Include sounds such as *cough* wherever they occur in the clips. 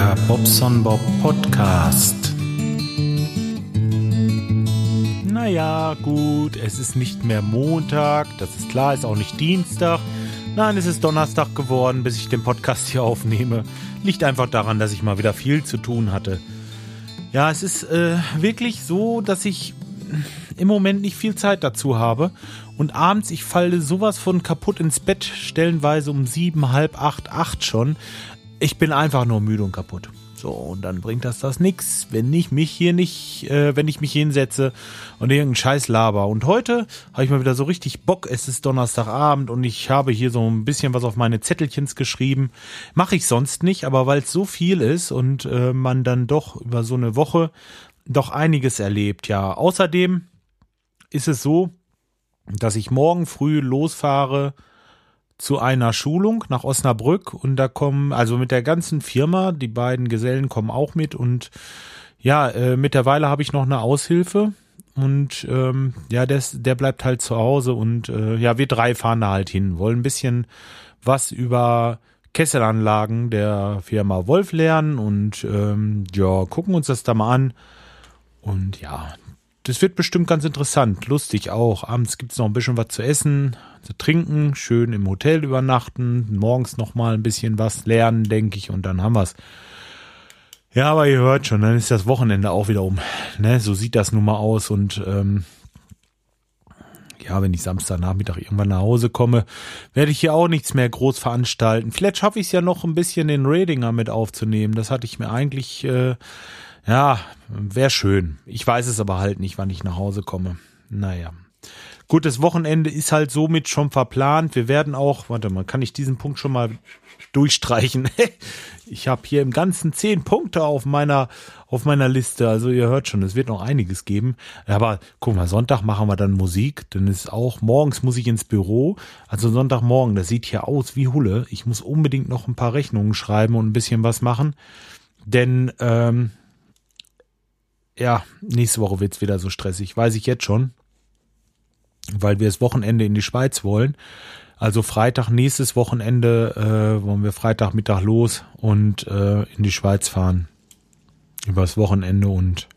Der Bobson Bob Podcast. Naja, gut, es ist nicht mehr Montag, das ist klar, ist auch nicht Dienstag. Nein, es ist Donnerstag geworden, bis ich den Podcast hier aufnehme. Liegt einfach daran, dass ich mal wieder viel zu tun hatte. Ja, es ist äh, wirklich so, dass ich im Moment nicht viel Zeit dazu habe. Und abends, ich falle sowas von kaputt ins Bett, stellenweise um sieben, halb acht, acht schon. Ich bin einfach nur müde und kaputt. So, und dann bringt das das nix, wenn ich mich hier nicht, äh, wenn ich mich hinsetze und irgendeinen Scheiß laber. Und heute habe ich mal wieder so richtig Bock. Es ist Donnerstagabend und ich habe hier so ein bisschen was auf meine Zettelchens geschrieben. Mache ich sonst nicht, aber weil es so viel ist und äh, man dann doch über so eine Woche doch einiges erlebt. Ja, außerdem ist es so, dass ich morgen früh losfahre zu einer Schulung nach Osnabrück und da kommen, also mit der ganzen Firma, die beiden Gesellen kommen auch mit und ja, äh, mittlerweile habe ich noch eine Aushilfe und ähm, ja, des, der bleibt halt zu Hause und äh, ja, wir drei fahren da halt hin, wollen ein bisschen was über Kesselanlagen der Firma Wolf lernen und ähm, ja, gucken uns das da mal an. Und ja, das wird bestimmt ganz interessant, lustig auch. Abends gibt's noch ein bisschen was zu essen, zu trinken, schön im Hotel übernachten, morgens noch mal ein bisschen was lernen, denke ich, und dann haben wir's. Ja, aber ihr hört schon, dann ist das Wochenende auch wieder um. Ne, so sieht das nun mal aus und ähm, ja, wenn ich Samstagnachmittag irgendwann nach Hause komme, werde ich hier auch nichts mehr groß veranstalten. Vielleicht schaffe ich es ja noch ein bisschen den Radinger mit aufzunehmen. Das hatte ich mir eigentlich äh, ja, wäre schön. Ich weiß es aber halt nicht, wann ich nach Hause komme. Naja. Gut, das Wochenende ist halt somit schon verplant. Wir werden auch, warte mal, kann ich diesen Punkt schon mal durchstreichen? *laughs* ich habe hier im Ganzen zehn Punkte auf meiner, auf meiner Liste. Also ihr hört schon, es wird noch einiges geben. Aber guck mal, Sonntag machen wir dann Musik. Dann ist auch, morgens muss ich ins Büro. Also Sonntagmorgen, das sieht hier aus wie Hulle. Ich muss unbedingt noch ein paar Rechnungen schreiben und ein bisschen was machen. Denn ähm, ja, nächste Woche wird's wieder so stressig, weiß ich jetzt schon, weil wir das Wochenende in die Schweiz wollen. Also Freitag, nächstes Wochenende äh, wollen wir Freitagmittag los und äh, in die Schweiz fahren. Übers Wochenende und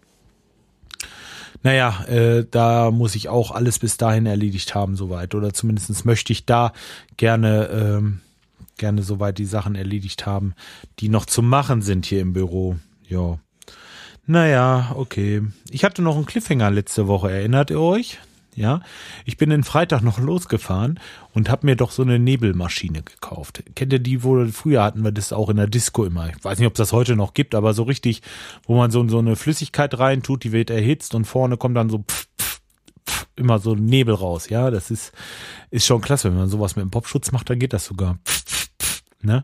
naja, äh, da muss ich auch alles bis dahin erledigt haben, soweit. Oder zumindestens möchte ich da gerne, ähm, gerne soweit die Sachen erledigt haben, die noch zu machen sind hier im Büro. Ja. Naja, okay. Ich hatte noch einen Cliffhanger letzte Woche, erinnert ihr euch? Ja, ich bin den Freitag noch losgefahren und habe mir doch so eine Nebelmaschine gekauft. Kennt ihr die, wo früher hatten wir das auch in der Disco immer. Ich weiß nicht, ob es das heute noch gibt, aber so richtig, wo man so, so eine Flüssigkeit reintut, die wird erhitzt und vorne kommt dann so pff, pff, pff, immer so Nebel raus. Ja, das ist, ist schon klasse. Wenn man sowas mit dem Popschutz macht, dann geht das sogar. Pff, pff, ne?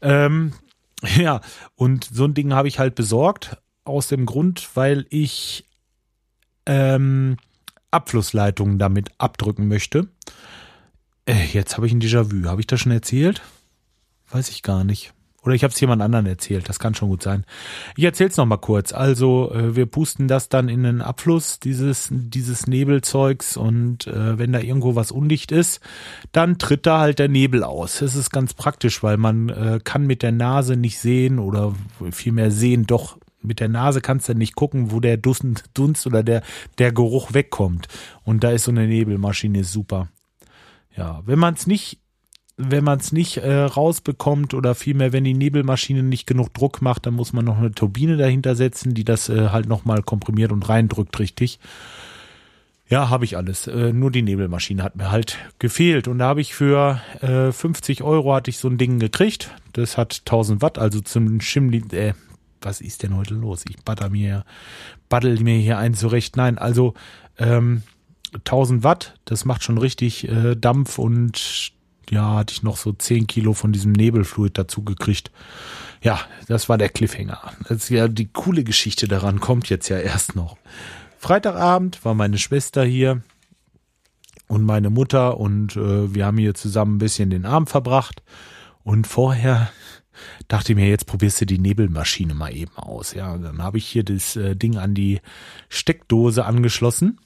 Ähm, *laughs* ja, und so ein Ding habe ich halt besorgt aus dem Grund, weil ich ähm, Abflussleitungen damit abdrücken möchte. Äh, jetzt habe ich ein Déjà-vu. Habe ich das schon erzählt? Weiß ich gar nicht. Oder ich habe es jemand anderen erzählt. Das kann schon gut sein. Ich erzähle es nochmal kurz. Also äh, wir pusten das dann in den Abfluss dieses dieses Nebelzeugs und äh, wenn da irgendwo was undicht ist, dann tritt da halt der Nebel aus. Das ist ganz praktisch, weil man äh, kann mit der Nase nicht sehen oder vielmehr sehen doch mit der Nase kannst du nicht gucken, wo der Dunst, Dunst oder der, der Geruch wegkommt. Und da ist so eine Nebelmaschine super. Ja, wenn man es nicht, wenn man es nicht äh, rausbekommt oder vielmehr, wenn die Nebelmaschine nicht genug Druck macht, dann muss man noch eine Turbine dahinter setzen, die das äh, halt nochmal komprimiert und reindrückt richtig. Ja, habe ich alles. Äh, nur die Nebelmaschine hat mir halt gefehlt. Und da habe ich für äh, 50 Euro hatte ich so ein Ding gekriegt. Das hat 1000 Watt, also zum Schimmli, äh, was ist denn heute los? Ich batter mir, baddel mir hier ein zurecht. Nein, also ähm, 1000 Watt, das macht schon richtig äh, Dampf und ja, hatte ich noch so 10 Kilo von diesem Nebelfluid dazu gekriegt. Ja, das war der Cliffhanger. Das ja die coole Geschichte daran kommt jetzt ja erst noch. Freitagabend war meine Schwester hier und meine Mutter und äh, wir haben hier zusammen ein bisschen den Abend verbracht. Und vorher dachte mir, jetzt probierst du die Nebelmaschine mal eben aus. Ja, dann habe ich hier das äh, Ding an die Steckdose angeschlossen.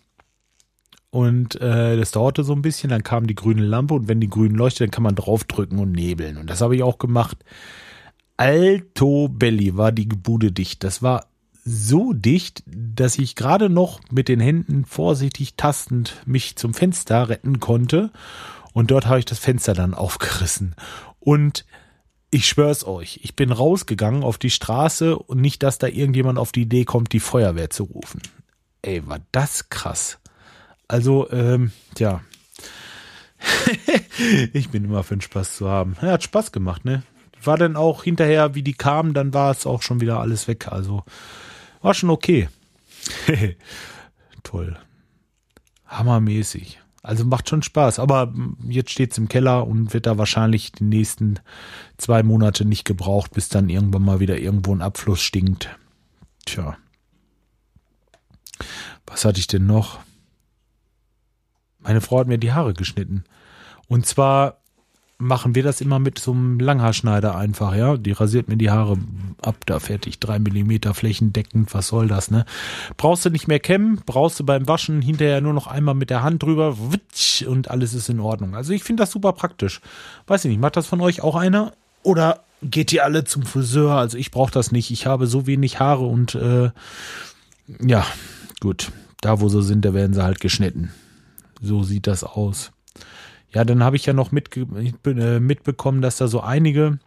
Und äh, das dauerte so ein bisschen, dann kam die grüne Lampe und wenn die grün leuchtet, dann kann man draufdrücken und nebeln. Und das habe ich auch gemacht. Alto Belli war die Bude dicht. Das war so dicht, dass ich gerade noch mit den Händen vorsichtig tastend mich zum Fenster retten konnte. Und dort habe ich das Fenster dann aufgerissen. Und ich schwör's euch, ich bin rausgegangen auf die Straße und nicht, dass da irgendjemand auf die Idee kommt, die Feuerwehr zu rufen. Ey, war das krass. Also, ähm, ja. *laughs* ich bin immer für den Spaß zu haben. Ja, hat Spaß gemacht, ne? War dann auch hinterher, wie die kamen, dann war es auch schon wieder alles weg. Also, war schon okay. *laughs* Toll. Hammermäßig. Also macht schon Spaß. Aber jetzt steht's im Keller und wird da wahrscheinlich die nächsten zwei Monate nicht gebraucht, bis dann irgendwann mal wieder irgendwo ein Abfluss stinkt. Tja. Was hatte ich denn noch? Meine Frau hat mir die Haare geschnitten. Und zwar machen wir das immer mit so einem Langhaarschneider einfach, ja. Die rasiert mir die Haare ab, da fertig, drei Millimeter flächendeckend, was soll das, ne? Brauchst du nicht mehr kämmen, brauchst du beim Waschen hinterher nur noch einmal mit der Hand drüber und alles ist in Ordnung. Also ich finde das super praktisch. Weiß ich nicht, macht das von euch auch einer? Oder geht ihr alle zum Friseur? Also ich brauche das nicht. Ich habe so wenig Haare und äh, ja, gut. Da, wo sie sind, da werden sie halt geschnitten. So sieht das aus. Ja, dann habe ich ja noch mitge äh, mitbekommen, dass da so einige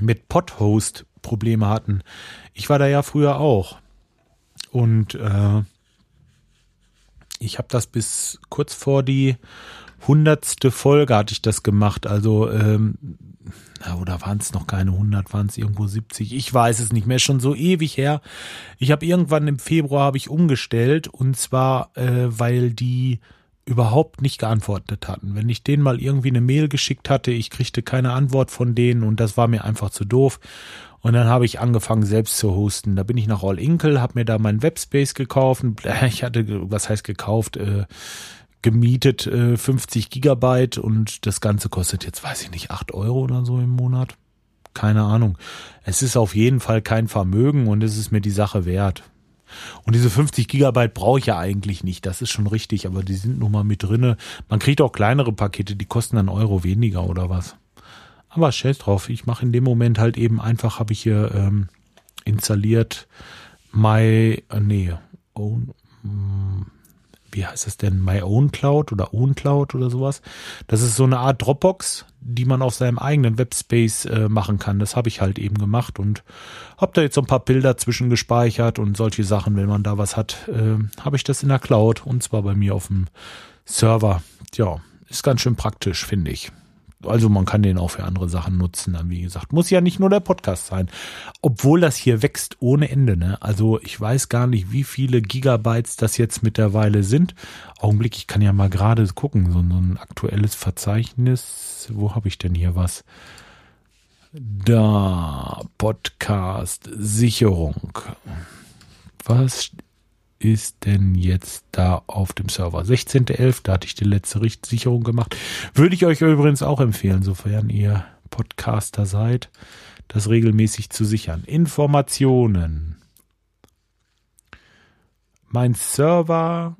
mit Podhost Probleme hatten. Ich war da ja früher auch. Und äh, ich habe das bis kurz vor die hundertste Folge hatte ich das gemacht. Also, ähm, oder waren es noch keine 100, waren es irgendwo 70? Ich weiß es nicht mehr, schon so ewig her. Ich habe irgendwann im Februar habe ich umgestellt und zwar, äh, weil die überhaupt nicht geantwortet hatten. Wenn ich denen mal irgendwie eine Mail geschickt hatte, ich kriegte keine Antwort von denen und das war mir einfach zu doof. Und dann habe ich angefangen selbst zu hosten. Da bin ich nach All Inkle, habe mir da meinen Webspace gekauft. *laughs* Ich hatte, was heißt gekauft, äh, gemietet äh, 50 Gigabyte und das Ganze kostet jetzt, weiß ich nicht, 8 Euro oder so im Monat. Keine Ahnung. Es ist auf jeden Fall kein Vermögen und es ist mir die Sache wert. Und diese 50 Gigabyte brauche ich ja eigentlich nicht, das ist schon richtig, aber die sind nun mal mit drinne. Man kriegt auch kleinere Pakete, die kosten dann Euro weniger oder was. Aber scheiß drauf, ich mache in dem Moment halt eben einfach, habe ich hier ähm, installiert My, äh, nee, own, mm, wie heißt das denn, My Own Cloud oder Own Cloud oder sowas. Das ist so eine Art Dropbox, die man auf seinem eigenen Webspace äh, machen kann. Das habe ich halt eben gemacht und habe da jetzt so ein paar Bilder zwischen gespeichert und solche Sachen, wenn man da was hat, äh, habe ich das in der Cloud und zwar bei mir auf dem Server. Ja, ist ganz schön praktisch, finde ich. Also man kann den auch für andere Sachen nutzen. Dann wie gesagt, muss ja nicht nur der Podcast sein. Obwohl das hier wächst ohne Ende. Ne? Also ich weiß gar nicht, wie viele Gigabytes das jetzt mittlerweile sind. Augenblick, ich kann ja mal gerade gucken. So, ein aktuelles Verzeichnis. Wo habe ich denn hier was? Da, Podcast, Sicherung. Was ist denn jetzt da auf dem Server? 16.11. Da hatte ich die letzte Sicherung gemacht. Würde ich euch übrigens auch empfehlen, sofern ihr Podcaster seid, das regelmäßig zu sichern. Informationen. Mein Server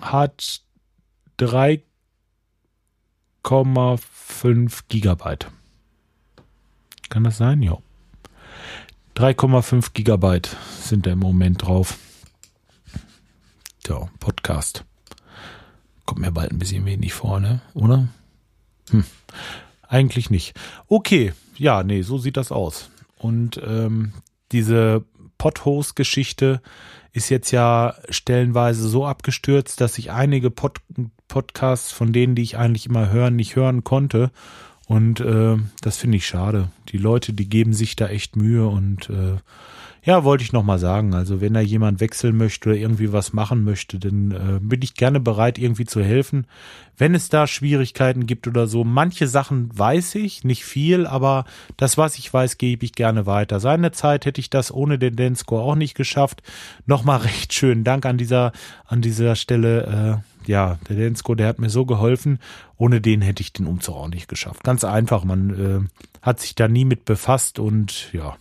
hat 3,5 Gigabyte. Kann das sein? Ja. 3,5 Gigabyte sind da im Moment drauf. Ja, Podcast. Kommt mir bald ein bisschen wenig vor, ne? Oder? Hm. Eigentlich nicht. Okay, ja, nee, so sieht das aus. Und ähm, diese Podhost-Geschichte ist jetzt ja stellenweise so abgestürzt, dass ich einige Pod Podcasts von denen, die ich eigentlich immer hören, nicht hören konnte. Und äh, das finde ich schade. Die Leute, die geben sich da echt Mühe und äh, ja, wollte ich nochmal sagen. Also wenn da jemand wechseln möchte oder irgendwie was machen möchte, dann äh, bin ich gerne bereit, irgendwie zu helfen. Wenn es da Schwierigkeiten gibt oder so, manche Sachen weiß ich, nicht viel, aber das, was ich weiß, gebe ich gerne weiter. Seine Zeit hätte ich das ohne den Dance-Score auch nicht geschafft. Nochmal *laughs* recht schönen Dank an dieser, an dieser Stelle. Äh, ja, der Dance-Score, der hat mir so geholfen. Ohne den hätte ich den Umzug auch nicht geschafft. Ganz einfach, man äh, hat sich da nie mit befasst und ja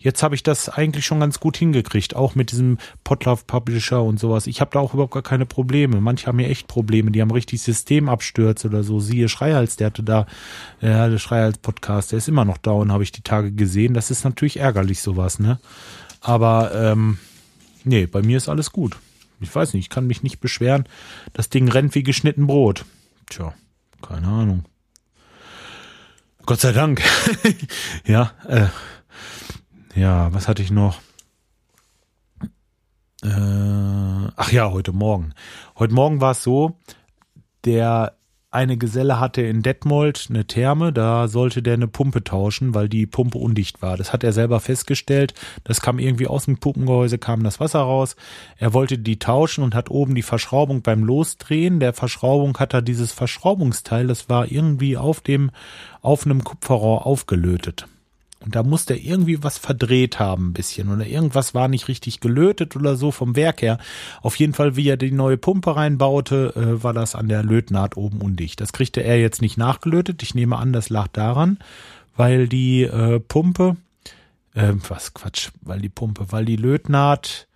jetzt habe ich das eigentlich schon ganz gut hingekriegt, auch mit diesem Potlauf Publisher und sowas. Ich habe da auch überhaupt gar keine Probleme. Manche haben ja echt Probleme, die haben richtig Systemabstürze oder so. Siehe Schreihals, der hatte da, ja, der Schreihals-Podcast, der ist immer noch down, habe ich die Tage gesehen. Das ist natürlich ärgerlich, sowas, ne? Aber ähm, nee, bei mir ist alles gut. Ich weiß nicht, ich kann mich nicht beschweren. Das Ding rennt wie geschnitten Brot. Tja, keine Ahnung. Gott sei Dank. *laughs* ja, äh, ja, was hatte ich noch? Äh, ach ja, heute Morgen. Heute Morgen war es so, der eine Geselle hatte in Detmold eine Therme, da sollte der eine Pumpe tauschen, weil die Pumpe undicht war. Das hat er selber festgestellt. Das kam irgendwie aus dem Pumpengehäuse, kam das Wasser raus. Er wollte die tauschen und hat oben die Verschraubung beim Losdrehen der Verschraubung hat er dieses Verschraubungsteil, das war irgendwie auf dem, auf einem Kupferrohr aufgelötet. Und da musste er irgendwie was verdreht haben ein bisschen oder irgendwas war nicht richtig gelötet oder so vom Werk her. Auf jeden Fall, wie er die neue Pumpe reinbaute, äh, war das an der Lötnaht oben undicht. Das kriegte er jetzt nicht nachgelötet. Ich nehme an, das lag daran, weil die äh, Pumpe, äh, was Quatsch, weil die Pumpe, weil die Lötnaht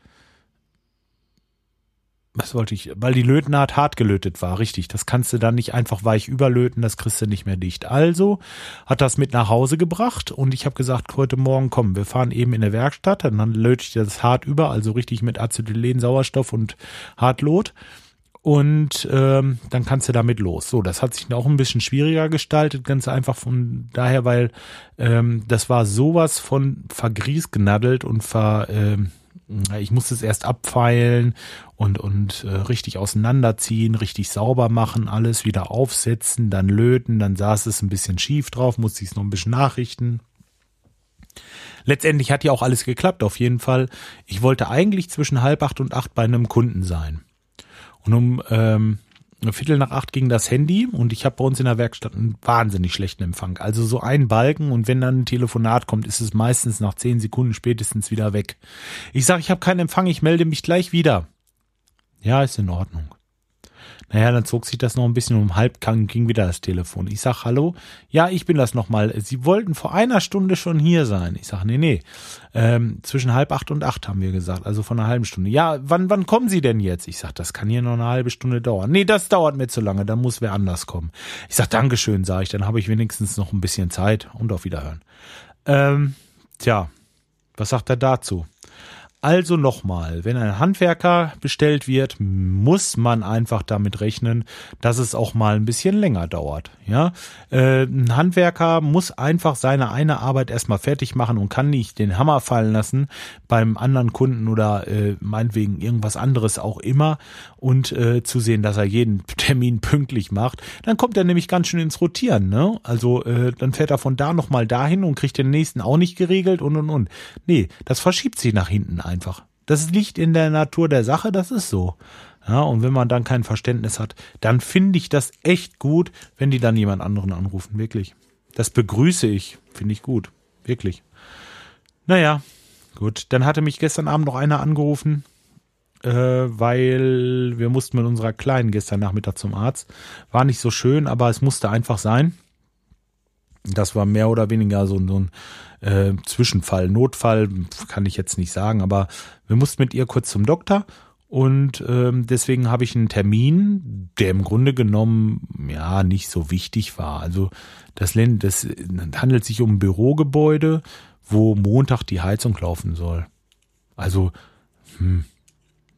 was wollte ich, weil die Lötnaht hart gelötet war, richtig. Das kannst du dann nicht einfach weich überlöten, das kriegst du nicht mehr dicht. Also hat das mit nach Hause gebracht und ich habe gesagt, heute Morgen komm, wir fahren eben in der Werkstatt, dann löte ich das hart über, also richtig mit Acetylen, Sauerstoff und Hartlot. Und ähm, dann kannst du damit los. So, das hat sich auch ein bisschen schwieriger gestaltet, ganz einfach von daher, weil ähm, das war sowas von vergriesgenadelt und ver, ähm, ich musste es erst abfeilen und, und äh, richtig auseinanderziehen, richtig sauber machen, alles wieder aufsetzen, dann löten, dann saß es ein bisschen schief drauf, musste ich es noch ein bisschen nachrichten. Letztendlich hat ja auch alles geklappt, auf jeden Fall. Ich wollte eigentlich zwischen halb acht und acht bei einem Kunden sein. Und um ähm, Viertel nach acht ging das Handy und ich habe bei uns in der Werkstatt einen wahnsinnig schlechten Empfang. Also so ein Balken und wenn dann ein Telefonat kommt, ist es meistens nach zehn Sekunden spätestens wieder weg. Ich sage, ich habe keinen Empfang, ich melde mich gleich wieder. Ja, ist in Ordnung. Naja, dann zog sich das noch ein bisschen um halb, ging wieder das Telefon. Ich sag, hallo? Ja, ich bin das nochmal. Sie wollten vor einer Stunde schon hier sein. Ich sag, nee, nee. Ähm, zwischen halb acht und acht haben wir gesagt, also von einer halben Stunde. Ja, wann, wann kommen Sie denn jetzt? Ich sag, das kann hier noch eine halbe Stunde dauern. Nee, das dauert mir zu lange, da muss wer anders kommen. Ich sag, Dankeschön, sage ich, dann habe ich wenigstens noch ein bisschen Zeit und auf Wiederhören. Ähm, tja, was sagt er dazu? Also nochmal, wenn ein Handwerker bestellt wird, muss man einfach damit rechnen, dass es auch mal ein bisschen länger dauert. Ja, äh, ein Handwerker muss einfach seine eine Arbeit erstmal fertig machen und kann nicht den Hammer fallen lassen beim anderen Kunden oder äh, meinetwegen irgendwas anderes auch immer und äh, zu sehen, dass er jeden *laughs* Termin pünktlich macht. Dann kommt er nämlich ganz schön ins Rotieren. Ne? Also äh, dann fährt er von da nochmal dahin und kriegt den nächsten auch nicht geregelt und und und. Nee, das verschiebt sich nach hinten ein einfach. Das liegt in der Natur der Sache, das ist so. Ja, und wenn man dann kein Verständnis hat, dann finde ich das echt gut, wenn die dann jemand anderen anrufen, wirklich. Das begrüße ich, finde ich gut, wirklich. Naja, gut. Dann hatte mich gestern Abend noch einer angerufen, äh, weil wir mussten mit unserer Kleinen gestern Nachmittag zum Arzt. War nicht so schön, aber es musste einfach sein. Das war mehr oder weniger so, so ein äh, Zwischenfall, Notfall, kann ich jetzt nicht sagen, aber wir mussten mit ihr kurz zum Doktor und ähm, deswegen habe ich einen Termin, der im Grunde genommen ja nicht so wichtig war. Also das, das handelt sich um ein Bürogebäude, wo Montag die Heizung laufen soll. Also, hm,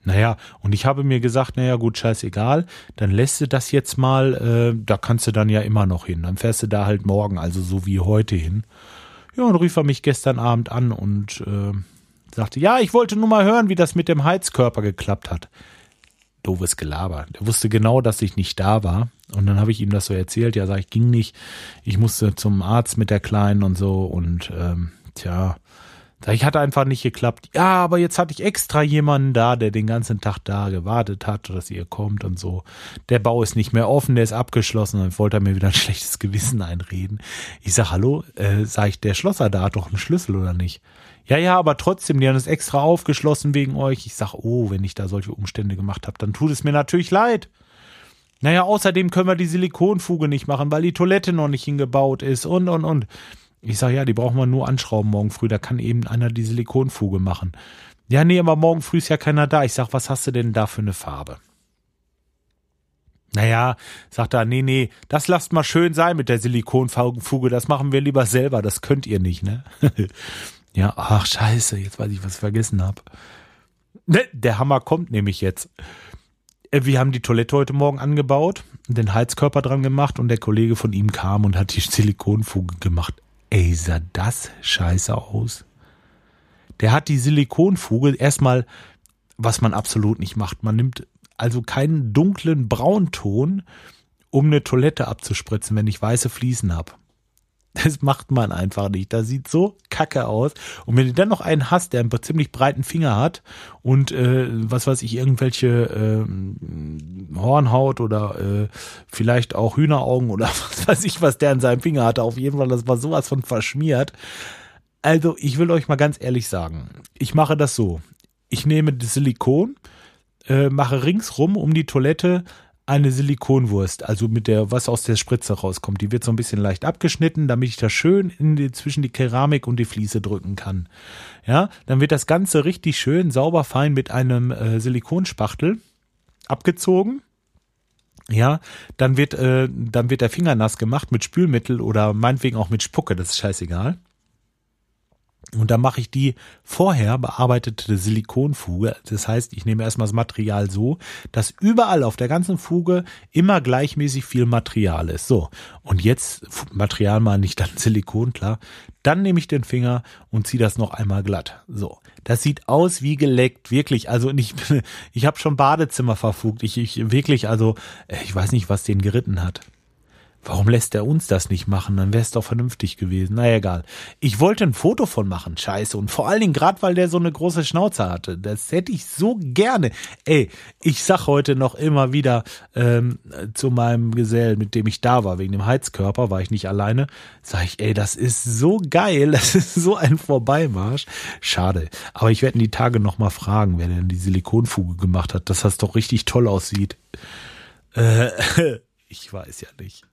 naja, und ich habe mir gesagt, naja gut, scheißegal, dann lässt du das jetzt mal, äh, da kannst du dann ja immer noch hin. Dann fährst du da halt morgen, also so wie heute hin. Ja, und rief er mich gestern Abend an und äh, sagte, ja, ich wollte nur mal hören, wie das mit dem Heizkörper geklappt hat. Doofes Gelaber. Der wusste genau, dass ich nicht da war. Und dann habe ich ihm das so erzählt. Ja, sag ich, ging nicht. Ich musste zum Arzt mit der Kleinen und so. Und ähm, tja, ich hatte einfach nicht geklappt. Ja, aber jetzt hatte ich extra jemanden da, der den ganzen Tag da gewartet hat, dass ihr kommt und so. Der Bau ist nicht mehr offen, der ist abgeschlossen. Dann wollte er mir wieder ein *laughs* schlechtes Gewissen einreden. Ich sag, hallo, äh, sag ich, der Schlosser da hat doch einen Schlüssel oder nicht? Ja, ja, aber trotzdem, die haben es extra aufgeschlossen wegen euch. Ich sag, oh, wenn ich da solche Umstände gemacht habe, dann tut es mir natürlich leid. Naja, außerdem können wir die Silikonfuge nicht machen, weil die Toilette noch nicht hingebaut ist und, und, und. Ich sage, ja, die brauchen wir nur anschrauben morgen früh, da kann eben einer die Silikonfuge machen. Ja, nee, aber morgen früh ist ja keiner da. Ich sag, was hast du denn da für eine Farbe? Naja, sagt er, nee, nee, das lasst mal schön sein mit der Silikonfuge, das machen wir lieber selber, das könnt ihr nicht, ne? *laughs* ja, ach scheiße, jetzt weiß ich, was ich vergessen habe. Ne, der Hammer kommt nämlich jetzt. Äh, wir haben die Toilette heute Morgen angebaut, den Heizkörper dran gemacht und der Kollege von ihm kam und hat die Silikonfuge gemacht. Ey, sah das scheiße aus. Der hat die Silikonfuge erstmal, was man absolut nicht macht. Man nimmt also keinen dunklen Braunton, um eine Toilette abzuspritzen, wenn ich weiße Fliesen habe. Das macht man einfach nicht. Das sieht so kacke aus. Und wenn du dann noch einen hast, der einen ziemlich breiten Finger hat und äh, was weiß ich, irgendwelche äh, Hornhaut oder äh, vielleicht auch Hühneraugen oder *laughs* was weiß ich, was der in seinem Finger hatte, auf jeden Fall, das war sowas von verschmiert. Also, ich will euch mal ganz ehrlich sagen, ich mache das so. Ich nehme das Silikon, äh, mache ringsrum um die Toilette eine Silikonwurst, also mit der, was aus der Spritze rauskommt. Die wird so ein bisschen leicht abgeschnitten, damit ich das schön in die, zwischen die Keramik und die Fliese drücken kann. Ja, dann wird das Ganze richtig schön sauber fein mit einem äh, Silikonspachtel abgezogen. Ja, dann wird, äh, dann wird der Finger nass gemacht mit Spülmittel oder meinetwegen auch mit Spucke, das ist scheißegal. Und da mache ich die vorher bearbeitete Silikonfuge. Das heißt, ich nehme erstmal das Material so, dass überall auf der ganzen Fuge immer gleichmäßig viel Material ist. So. Und jetzt Material mal nicht dann Silikon, klar. Dann nehme ich den Finger und ziehe das noch einmal glatt. So. Das sieht aus wie geleckt, wirklich. Also ich, *laughs* ich habe schon Badezimmer verfugt. Ich, ich wirklich, also ich weiß nicht, was den geritten hat. Warum lässt er uns das nicht machen? Dann wäre es doch vernünftig gewesen. Na egal. Ich wollte ein Foto von machen, scheiße. Und vor allen Dingen gerade, weil der so eine große Schnauze hatte. Das hätte ich so gerne. Ey, ich sag heute noch immer wieder ähm, zu meinem Gesell, mit dem ich da war, wegen dem Heizkörper, war ich nicht alleine, sag ich, ey, das ist so geil. *laughs* Das ist so ein Vorbeimarsch. Schade. Aber ich werde die Tage noch mal fragen, wer denn die Silikonfuge gemacht hat, dass das doch richtig toll aussieht. Äh, *laughs* ich weiß ja nicht.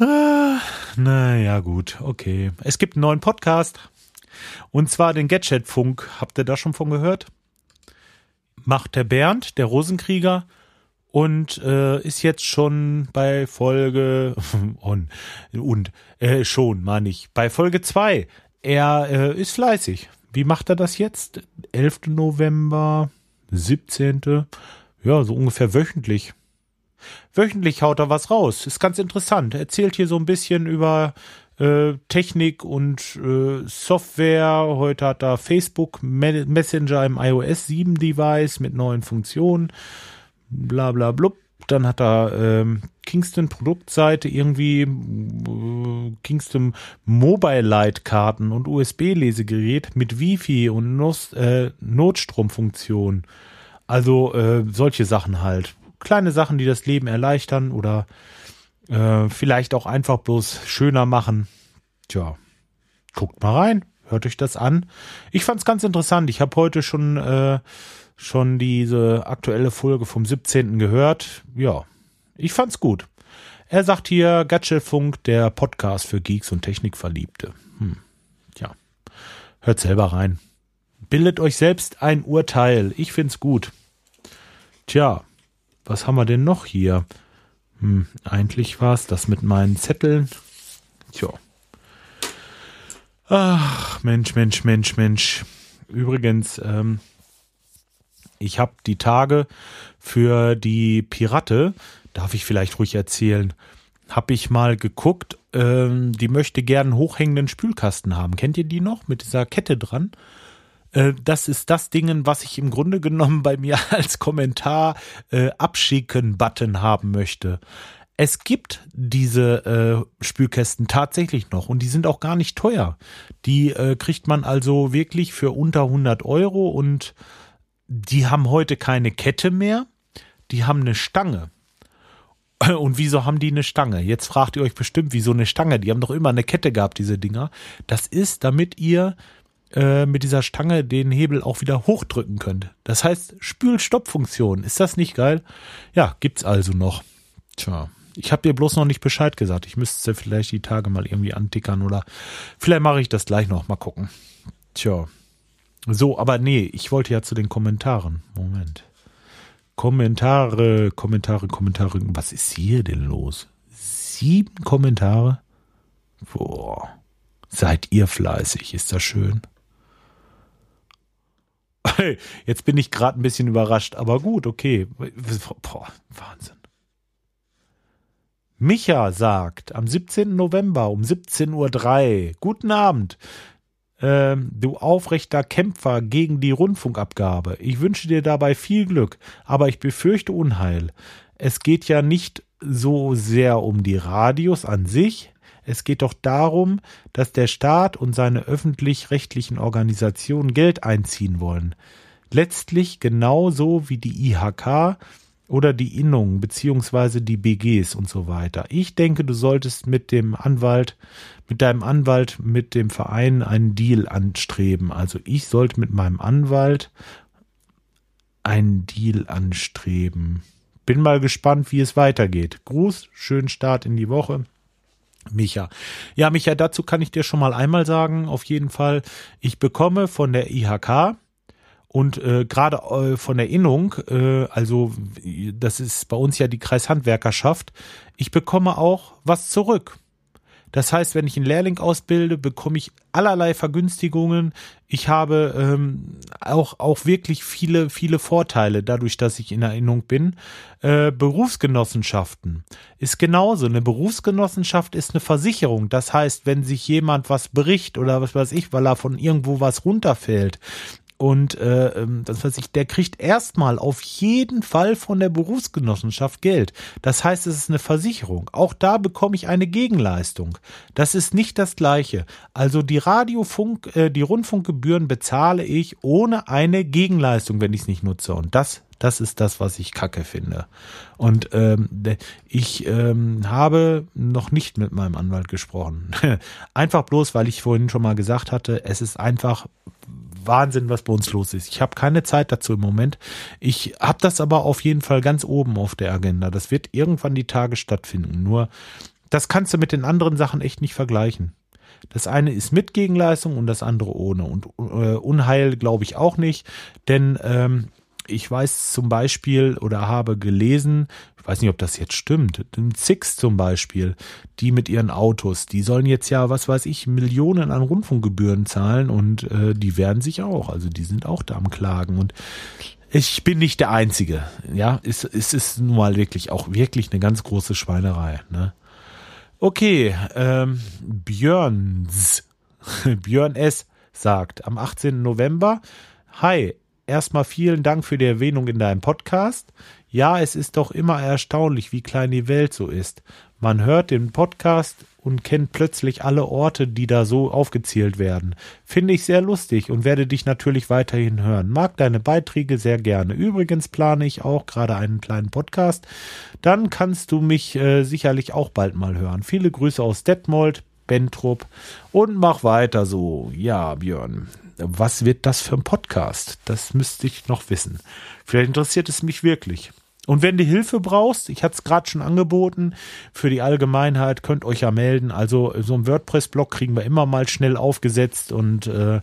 Ah, naja, gut, okay. Es gibt einen neuen Podcast. Und zwar den Gadget-Funk. Habt ihr da schon von gehört? Macht der Bernd, der Rosenkrieger, und äh, ist jetzt schon bei Folge *laughs* und, und äh, schon, meine ich, bei Folge zwei. Er äh, ist fleißig. Wie macht er das jetzt? 11. November, 17. Ja, so ungefähr wöchentlich. Wöchentlich haut er was raus. Ist ganz interessant. Erzählt hier so ein bisschen über äh, Technik und äh, Software. Heute hat er Facebook Messenger im iOS 7 Device mit neuen Funktionen. Bla bla blub. Dann hat er ähm, Kingston Produktseite irgendwie äh, Kingston Mobile Light Karten und USB Lesegerät mit Wifi und Nos äh, Notstromfunktion. Also äh, solche Sachen halt kleine Sachen, die das Leben erleichtern oder äh, vielleicht auch einfach bloß schöner machen. Tja, guckt mal rein, hört euch das an. Ich fand's ganz interessant. Ich habe heute schon äh, schon diese aktuelle Folge vom 17. gehört. Ja, ich fand's gut. Er sagt hier Gadgetfunk, der Podcast für Geeks und Technikverliebte. Hm. Tja, hört selber rein. Bildet euch selbst ein Urteil. Ich find's gut. Tja, was haben wir denn noch hier? Hm, eigentlich war es das mit meinen Zetteln. Tja. Ach, Mensch, Mensch, Mensch, Mensch. Übrigens, ähm, ich habe die Tage für die Pirate, darf ich vielleicht ruhig erzählen, habe ich mal geguckt, ähm, die möchte gern hochhängenden Spülkasten haben. Kennt ihr die noch mit dieser Kette dran? Äh, das ist das Ding, was ich im Grunde genommen bei mir *laughs* als Kommentar äh, abschicken Button haben möchte. Es gibt diese äh, Spülkästen tatsächlich noch und die sind auch gar nicht teuer. Die äh, kriegt man also wirklich für unter 100 Euro und die haben heute keine Kette mehr. Die haben eine Stange. *laughs* Und wieso haben die eine Stange? Jetzt fragt ihr euch bestimmt, wieso eine Stange? Die haben doch immer eine Kette gehabt, diese Dinger. Das ist, damit ihr äh, mit dieser Stange den Hebel auch wieder hochdrücken könnt. Das heißt Spül-Stopp-Funktion. Ist das nicht geil? Ja, gibt's also noch. Tja, Ich habe dir bloß noch nicht Bescheid gesagt. Ich müsste vielleicht die Tage mal irgendwie antickern oder vielleicht mache ich das gleich noch. Mal gucken. Tja. So, aber nee, ich wollte ja zu den Kommentaren. Moment. Kommentare, Kommentare, Kommentare. Was ist hier denn los? Sieben Kommentare? Boah. Seid ihr fleißig, ist das schön. Jetzt bin ich gerade ein bisschen überrascht, aber gut, okay. Boah, Wahnsinn. Micha sagt am 17. November um 17.03 Uhr, guten Abend, äh, du aufrechter Kämpfer gegen die Rundfunkabgabe. Ich wünsche dir dabei viel Glück, aber ich befürchte Unheil. Es geht ja nicht so sehr um die Radios an sich, es geht doch darum, dass der Staat und seine öffentlich-rechtlichen Organisationen Geld einziehen wollen. Letztlich genauso wie die IHK oder die Innungen beziehungsweise die BGs und so weiter. Ich denke, du solltest mit dem Anwalt, mit deinem Anwalt, mit dem Verein einen Deal anstreben. Also ich sollte mit meinem Anwalt einen Deal anstreben. Bin mal gespannt, wie es weitergeht. Gruß, schönen Start in die Woche. Micha. Ja, Micha, dazu kann ich dir schon mal einmal sagen, auf jeden Fall, ich bekomme von der IHK und äh, gerade äh, von der Innung, äh, also das ist bei uns ja die Kreishandwerkerschaft, ich bekomme auch was zurück. Das heißt, wenn ich einen Lehrling ausbilde, bekomme ich allerlei Vergünstigungen. Ich habe ähm, auch, auch wirklich viele, viele Vorteile dadurch, dass ich in Erinnerung bin. Äh, Berufsgenossenschaften ist genauso. Eine Berufsgenossenschaft ist eine Versicherung. Das heißt, wenn sich jemand was bricht oder was weiß ich, weil er von irgendwo was runterfällt, und äh, ähm, das weiß ich, der kriegt erstmal auf jeden Fall von der Berufsgenossenschaft Geld. Das heißt, es ist eine Versicherung. Auch da bekomme ich eine Gegenleistung. Das ist nicht das gleiche. Also die Radiofunk, äh, die Rundfunkgebühren bezahle ich ohne eine Gegenleistung, wenn ich es nicht nutze. Und das das ist das, was ich kacke finde. Und ähm, ich ähm, habe noch nicht mit meinem Anwalt gesprochen. *laughs* einfach bloß, weil ich vorhin schon mal gesagt hatte, es ist einfach Wahnsinn, was bei uns los ist. Ich habe keine Zeit dazu im Moment. Ich habe das aber auf jeden Fall ganz oben auf der Agenda. Das wird irgendwann die Tage stattfinden. Nur das kannst du mit den anderen Sachen echt nicht vergleichen. Das eine ist mit Gegenleistung und das andere ohne. Und äh, Unheil glaube ich auch nicht, denn ähm, ich weiß zum Beispiel oder habe gelesen, ich weiß nicht, ob das jetzt stimmt, den Six zum Beispiel, die mit ihren Autos, die sollen jetzt ja, was weiß ich, Millionen an Rundfunkgebühren zahlen und äh, die werden sich auch, also die sind auch da am Klagen und ich bin nicht der Einzige, ja, es, es ist nun mal wirklich auch wirklich eine ganz große Schweinerei, ne? Okay, ähm, Björns, *laughs* Björn S. sagt am 18. November, Hi, erstmal vielen Dank für die Erwähnung in deinem Podcast. Ja, es ist doch immer erstaunlich, wie klein die Welt so ist. Man hört den Podcast und kennt plötzlich alle Orte, die da so aufgezählt werden. Finde ich sehr lustig und werde dich natürlich weiterhin hören. Mag deine Beiträge sehr gerne. Übrigens plane ich auch gerade einen kleinen Podcast. Dann kannst du mich äh, sicherlich auch bald mal hören. Viele Grüße aus Detmold, Bentrup und mach weiter so. Ja, Björn was wird das für ein Podcast? Das müsste ich noch wissen. Vielleicht interessiert es mich wirklich. Und wenn du Hilfe brauchst, ich hatte es gerade schon angeboten, für die Allgemeinheit könnt euch ja melden. Also so ein WordPress-Blog kriegen wir immer mal schnell aufgesetzt und äh,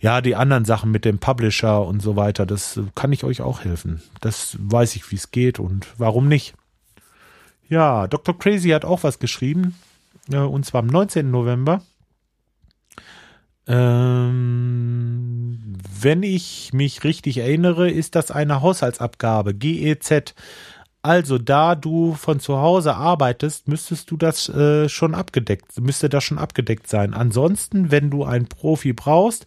ja, die anderen Sachen mit dem Publisher und so weiter, das kann ich euch auch helfen. Das weiß ich, wie es geht und warum nicht. Ja, Dr. Crazy hat auch was geschrieben, äh, und zwar am 19. November. Ähm, wenn ich mich richtig erinnere, ist das eine Haushaltsabgabe, GEZ. Also da du von zu Hause arbeitest, müsstest du das äh, schon abgedeckt, müsste das schon abgedeckt sein. Ansonsten, wenn du einen Profi brauchst,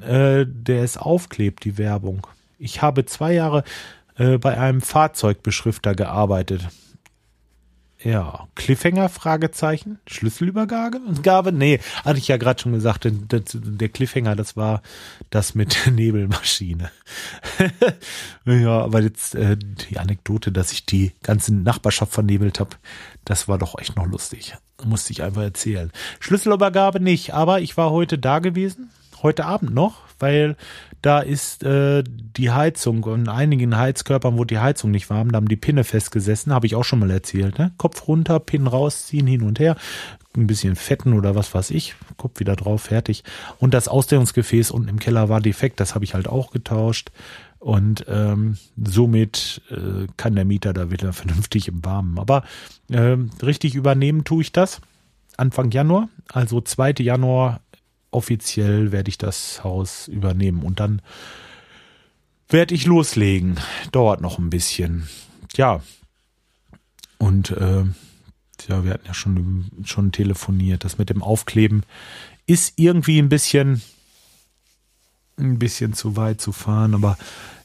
äh, der es aufklebt, die Werbung. Ich habe zwei Jahre äh, bei einem Fahrzeugbeschrifter gearbeitet. Ja, Cliffhanger, Fragezeichen, Schlüsselübergabe? Gabe? Nee, hatte ich ja gerade schon gesagt, der, Cliffhanger, das war das mit der Nebelmaschine. *laughs* ja, aber jetzt äh, die Anekdote, dass ich die ganze Nachbarschaft vernebelt habe, das war doch echt noch lustig. Musste ich einfach erzählen. Schlüsselübergabe nicht, aber ich war heute da gewesen, heute Abend noch, weil da ist äh, die Heizung und einigen Heizkörpern wurde die Heizung nicht warm, da haben die Pinne festgesessen, habe ich auch schon mal erzählt. Ne? Kopf runter, Pin rausziehen, hin und her, ein bisschen fetten oder was weiß ich, Kopf wieder drauf, fertig. Und das Ausdehnungsgefäß unten im Keller war defekt, das habe ich halt auch getauscht. Und ähm, somit äh, kann der Mieter da wieder *laughs* vernünftig im Warmen. Aber ähm, richtig übernehmen tue ich das Anfang Januar. Also 2. Januar offiziell werde ich das Haus übernehmen. Und dann werde ich loslegen. Dauert noch ein bisschen. Ja. Und äh, ja, wir hatten ja schon, schon telefoniert. Das mit dem Aufkleben ist irgendwie ein bisschen ein bisschen zu weit zu fahren, aber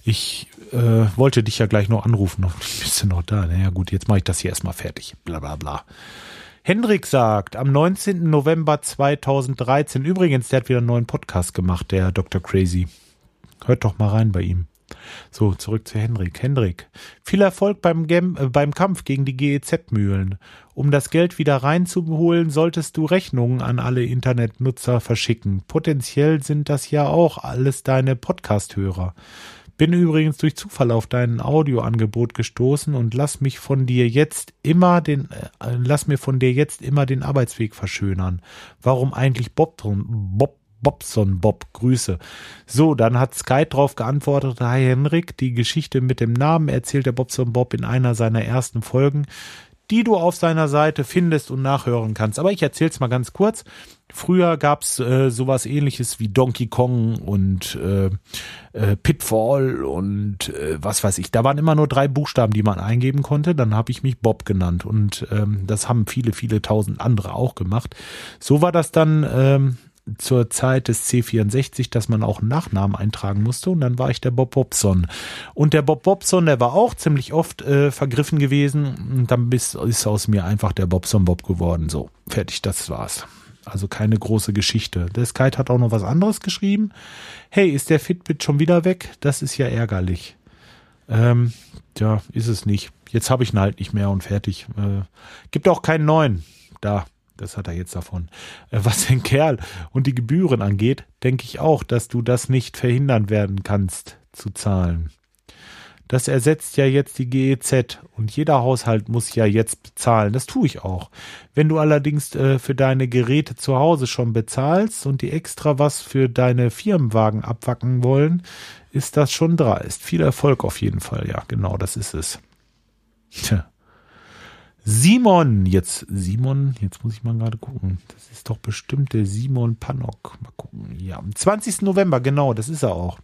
ich äh, wollte dich ja gleich noch anrufen. Bist du noch da? Naja gut, jetzt mache ich das hier erstmal fertig. Bla bla bla. Hendrik sagt, am 19. November 2013, übrigens, der hat wieder einen neuen Podcast gemacht, der Dr. Crazy. Hört doch mal rein bei ihm. So, zurück zu Hendrik. Hendrik, viel Erfolg beim, Gem äh, beim Kampf gegen die GEZ-Mühlen. Um das Geld wieder reinzuholen, solltest du Rechnungen an alle Internetnutzer verschicken. Potenziell sind das ja auch alles deine Podcast-Hörer. Bin übrigens durch Zufall auf dein Audioangebot gestoßen und lass mich von dir jetzt immer den, äh, lass mir von dir jetzt immer den Arbeitsweg verschönern. Warum eigentlich Bob, Bob Bobson Bob, Grüße. So, dann hat Sky drauf geantwortet, hi Henrik, die Geschichte mit dem Namen erzählt der Bobson Bob in einer seiner ersten Folgen, die du auf seiner Seite findest und nachhören kannst. Aber ich erzähl's mal ganz kurz. Früher gab's äh, sowas ähnliches wie Donkey Kong und äh, äh, Pitfall und äh, was weiß ich. Da waren immer nur drei Buchstaben, die man eingeben konnte. Dann habe ich mich Bob genannt und ähm, das haben viele, viele tausend andere auch gemacht. So war das dann ähm, zur Zeit des C64, dass man auch einen Nachnamen eintragen musste und dann war ich der Bob Bobson. Und der Bob Bobson, der war auch ziemlich oft äh, vergriffen gewesen und dann ist, ist aus mir einfach der Bobson Bob geworden. So, fertig, das war's. Also keine große Geschichte. Der Skype hat auch noch was anderes geschrieben. Hey, ist der Fitbit schon wieder weg? Das ist ja ärgerlich. Ähm, ja, ist es nicht. Jetzt habe ich ihn halt nicht mehr und fertig. Äh, gibt auch keinen neuen. Da, das hat er jetzt davon. Äh, was den Kerl und die Gebühren angeht, denke ich auch, dass du das nicht verhindern werden kannst zu zahlen. Das ersetzt ja jetzt die GEZ und jeder Haushalt muss ja jetzt bezahlen. Das tue ich auch. Wenn du allerdings äh, für deine Geräte zu Hause schon bezahlst und die extra was für deine Firmenwagen abwacken wollen, ist das schon dreist. Viel Erfolg auf jeden Fall. Ja, genau, das ist es. Tja. Simon, jetzt Simon, jetzt muss ich mal gerade gucken. Das ist doch bestimmt der Simon Panok. Mal gucken. Ja, am 20. November, genau, das ist er auch.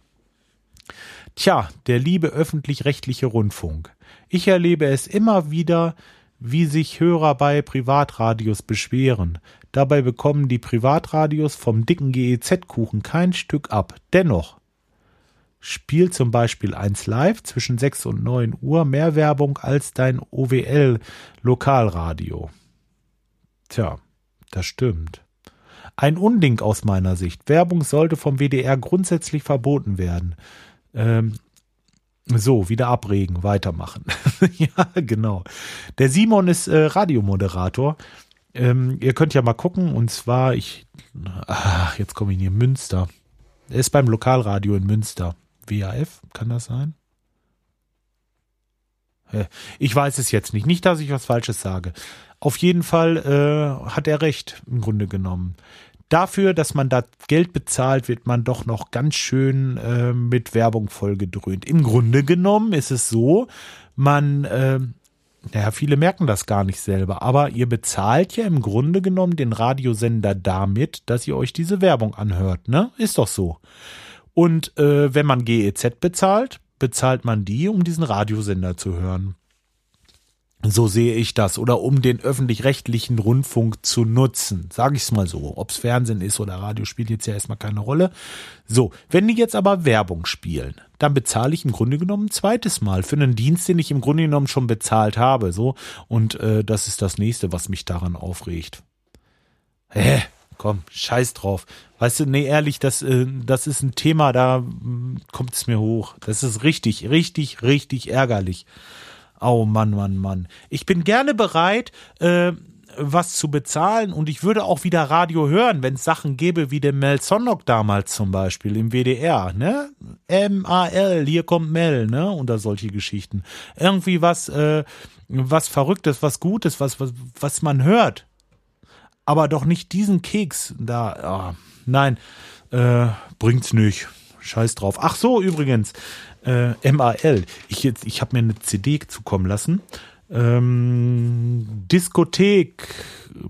Tja, der liebe öffentlich-rechtliche Rundfunk. Ich erlebe es immer wieder, wie sich Hörer bei Privatradios beschweren. Dabei bekommen die Privatradios vom dicken GEZ-Kuchen kein Stück ab. Dennoch, Spiel zum Beispiel 1 Live zwischen 6 und 9 Uhr mehr Werbung als dein OWL-Lokalradio. Tja, das stimmt. Ein Unding aus meiner Sicht. Werbung sollte vom WDR grundsätzlich verboten werden. Ähm, so, wieder abregen, weitermachen. *laughs* ja, genau. Der Simon ist äh, Radiomoderator. Ähm, ihr könnt ja mal gucken, und zwar, ich, ach, jetzt komme ich hier, Münster. Er ist beim Lokalradio in Münster. WAF, kann das sein? Ich weiß es jetzt nicht. Nicht, dass ich was Falsches sage. Auf jeden Fall äh, hat er recht, im Grunde genommen. Dafür, dass man da Geld bezahlt, wird man doch noch ganz schön äh, mit Werbung vollgedröhnt. Im Grunde genommen ist es so, man, äh, naja, viele merken das gar nicht selber, aber ihr bezahlt ja im Grunde genommen den Radiosender damit, dass ihr euch diese Werbung anhört, ne? Ist doch so. Und äh, wenn man GEZ bezahlt, bezahlt man die, um diesen Radiosender zu hören. So sehe ich das. Oder um den öffentlich-rechtlichen Rundfunk zu nutzen. Sage ich es mal so. Ob's Fernsehen ist oder Radio spielt jetzt ja erstmal keine Rolle. So, wenn die jetzt aber Werbung spielen, dann bezahle ich im Grunde genommen ein zweites Mal für einen Dienst, den ich im Grunde genommen schon bezahlt habe. So, und äh, das ist das nächste, was mich daran aufregt. Hä? Komm, scheiß drauf. Weißt du, nee, ehrlich, das, äh, das ist ein Thema, da mm, kommt es mir hoch. Das ist richtig, richtig, richtig ärgerlich. Oh Mann, Mann, Mann. Ich bin gerne bereit, äh, was zu bezahlen und ich würde auch wieder Radio hören, wenn es Sachen gäbe wie den Mel Sonnock damals zum Beispiel im WDR, ne? M-A-L, hier kommt Mel, ne? Oder solche Geschichten. Irgendwie was, äh, was Verrücktes, was Gutes, was, was, was man hört. Aber doch nicht diesen Keks da. Oh, nein, äh, bringt's nicht. Scheiß drauf. Ach so, übrigens, äh, MAL. Ich, jetzt, ich habe mir eine CD zukommen lassen. Ähm, Diskothek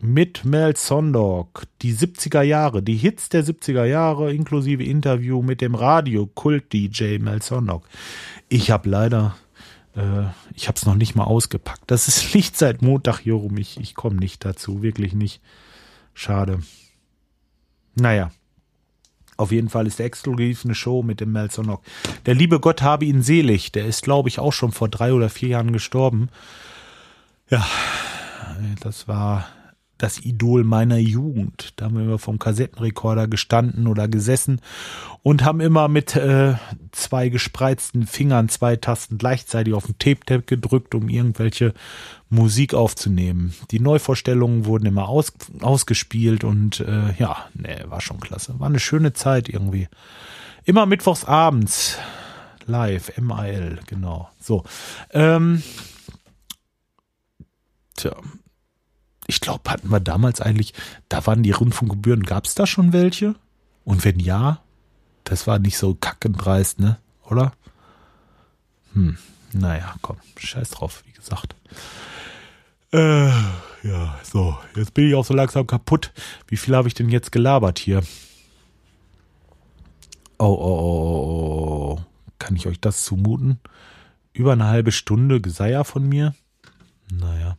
mit Mel Sondork, die 70er Jahre, die Hits der 70er Jahre, inklusive Interview mit dem Radio-Kult-DJ Mel Sondork. Ich habe leider, äh, ich habe es noch nicht mal ausgepackt. Das ist *laughs* nicht seit Montag hier. Ich, ich komme nicht dazu, wirklich nicht. Schade. Naja. Auf jeden Fall ist der exklusiv eine Show mit dem Mel Sonnock. Der liebe Gott habe ihn selig. Der ist, glaube ich, auch schon vor drei oder vier Jahren gestorben. Ja, das war das Idol meiner Jugend. Da haben wir immer vom Kassettenrekorder gestanden oder gesessen und haben immer mit äh, zwei gespreizten Fingern zwei Tasten gleichzeitig auf den Tape-Tab gedrückt, um irgendwelche Musik aufzunehmen. Die Neuvorstellungen wurden immer aus, ausgespielt und äh, ja, nee, war schon klasse. War eine schöne Zeit irgendwie. Immer mittwochs abends live, MIL, genau. So. Ähm, tja, ich glaube, hatten wir damals eigentlich, da waren die Rundfunkgebühren, gab es da schon welche? Und wenn ja, das war nicht so kackendreist, ne? Oder? Hm, naja, komm, scheiß drauf, wie gesagt. Äh, ja, so, jetzt bin ich auch so langsam kaputt. Wie viel habe ich denn jetzt gelabert hier? Oh, oh, oh, oh, oh. Kann ich euch das zumuten? Über eine halbe Stunde Geseier von mir? Naja.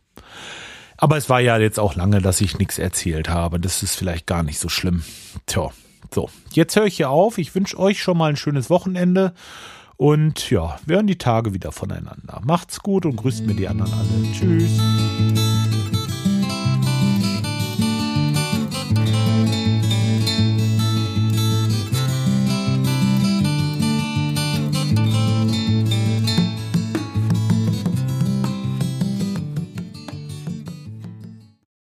Aber es war ja jetzt auch lange, dass ich nichts erzählt habe. Das ist vielleicht gar nicht so schlimm. Tja, so. Jetzt höre ich hier auf. Ich wünsche euch schon mal ein schönes Wochenende. Und ja, wir hören die Tage wieder voneinander. Macht's gut und grüßt mir die anderen alle. Tschüss.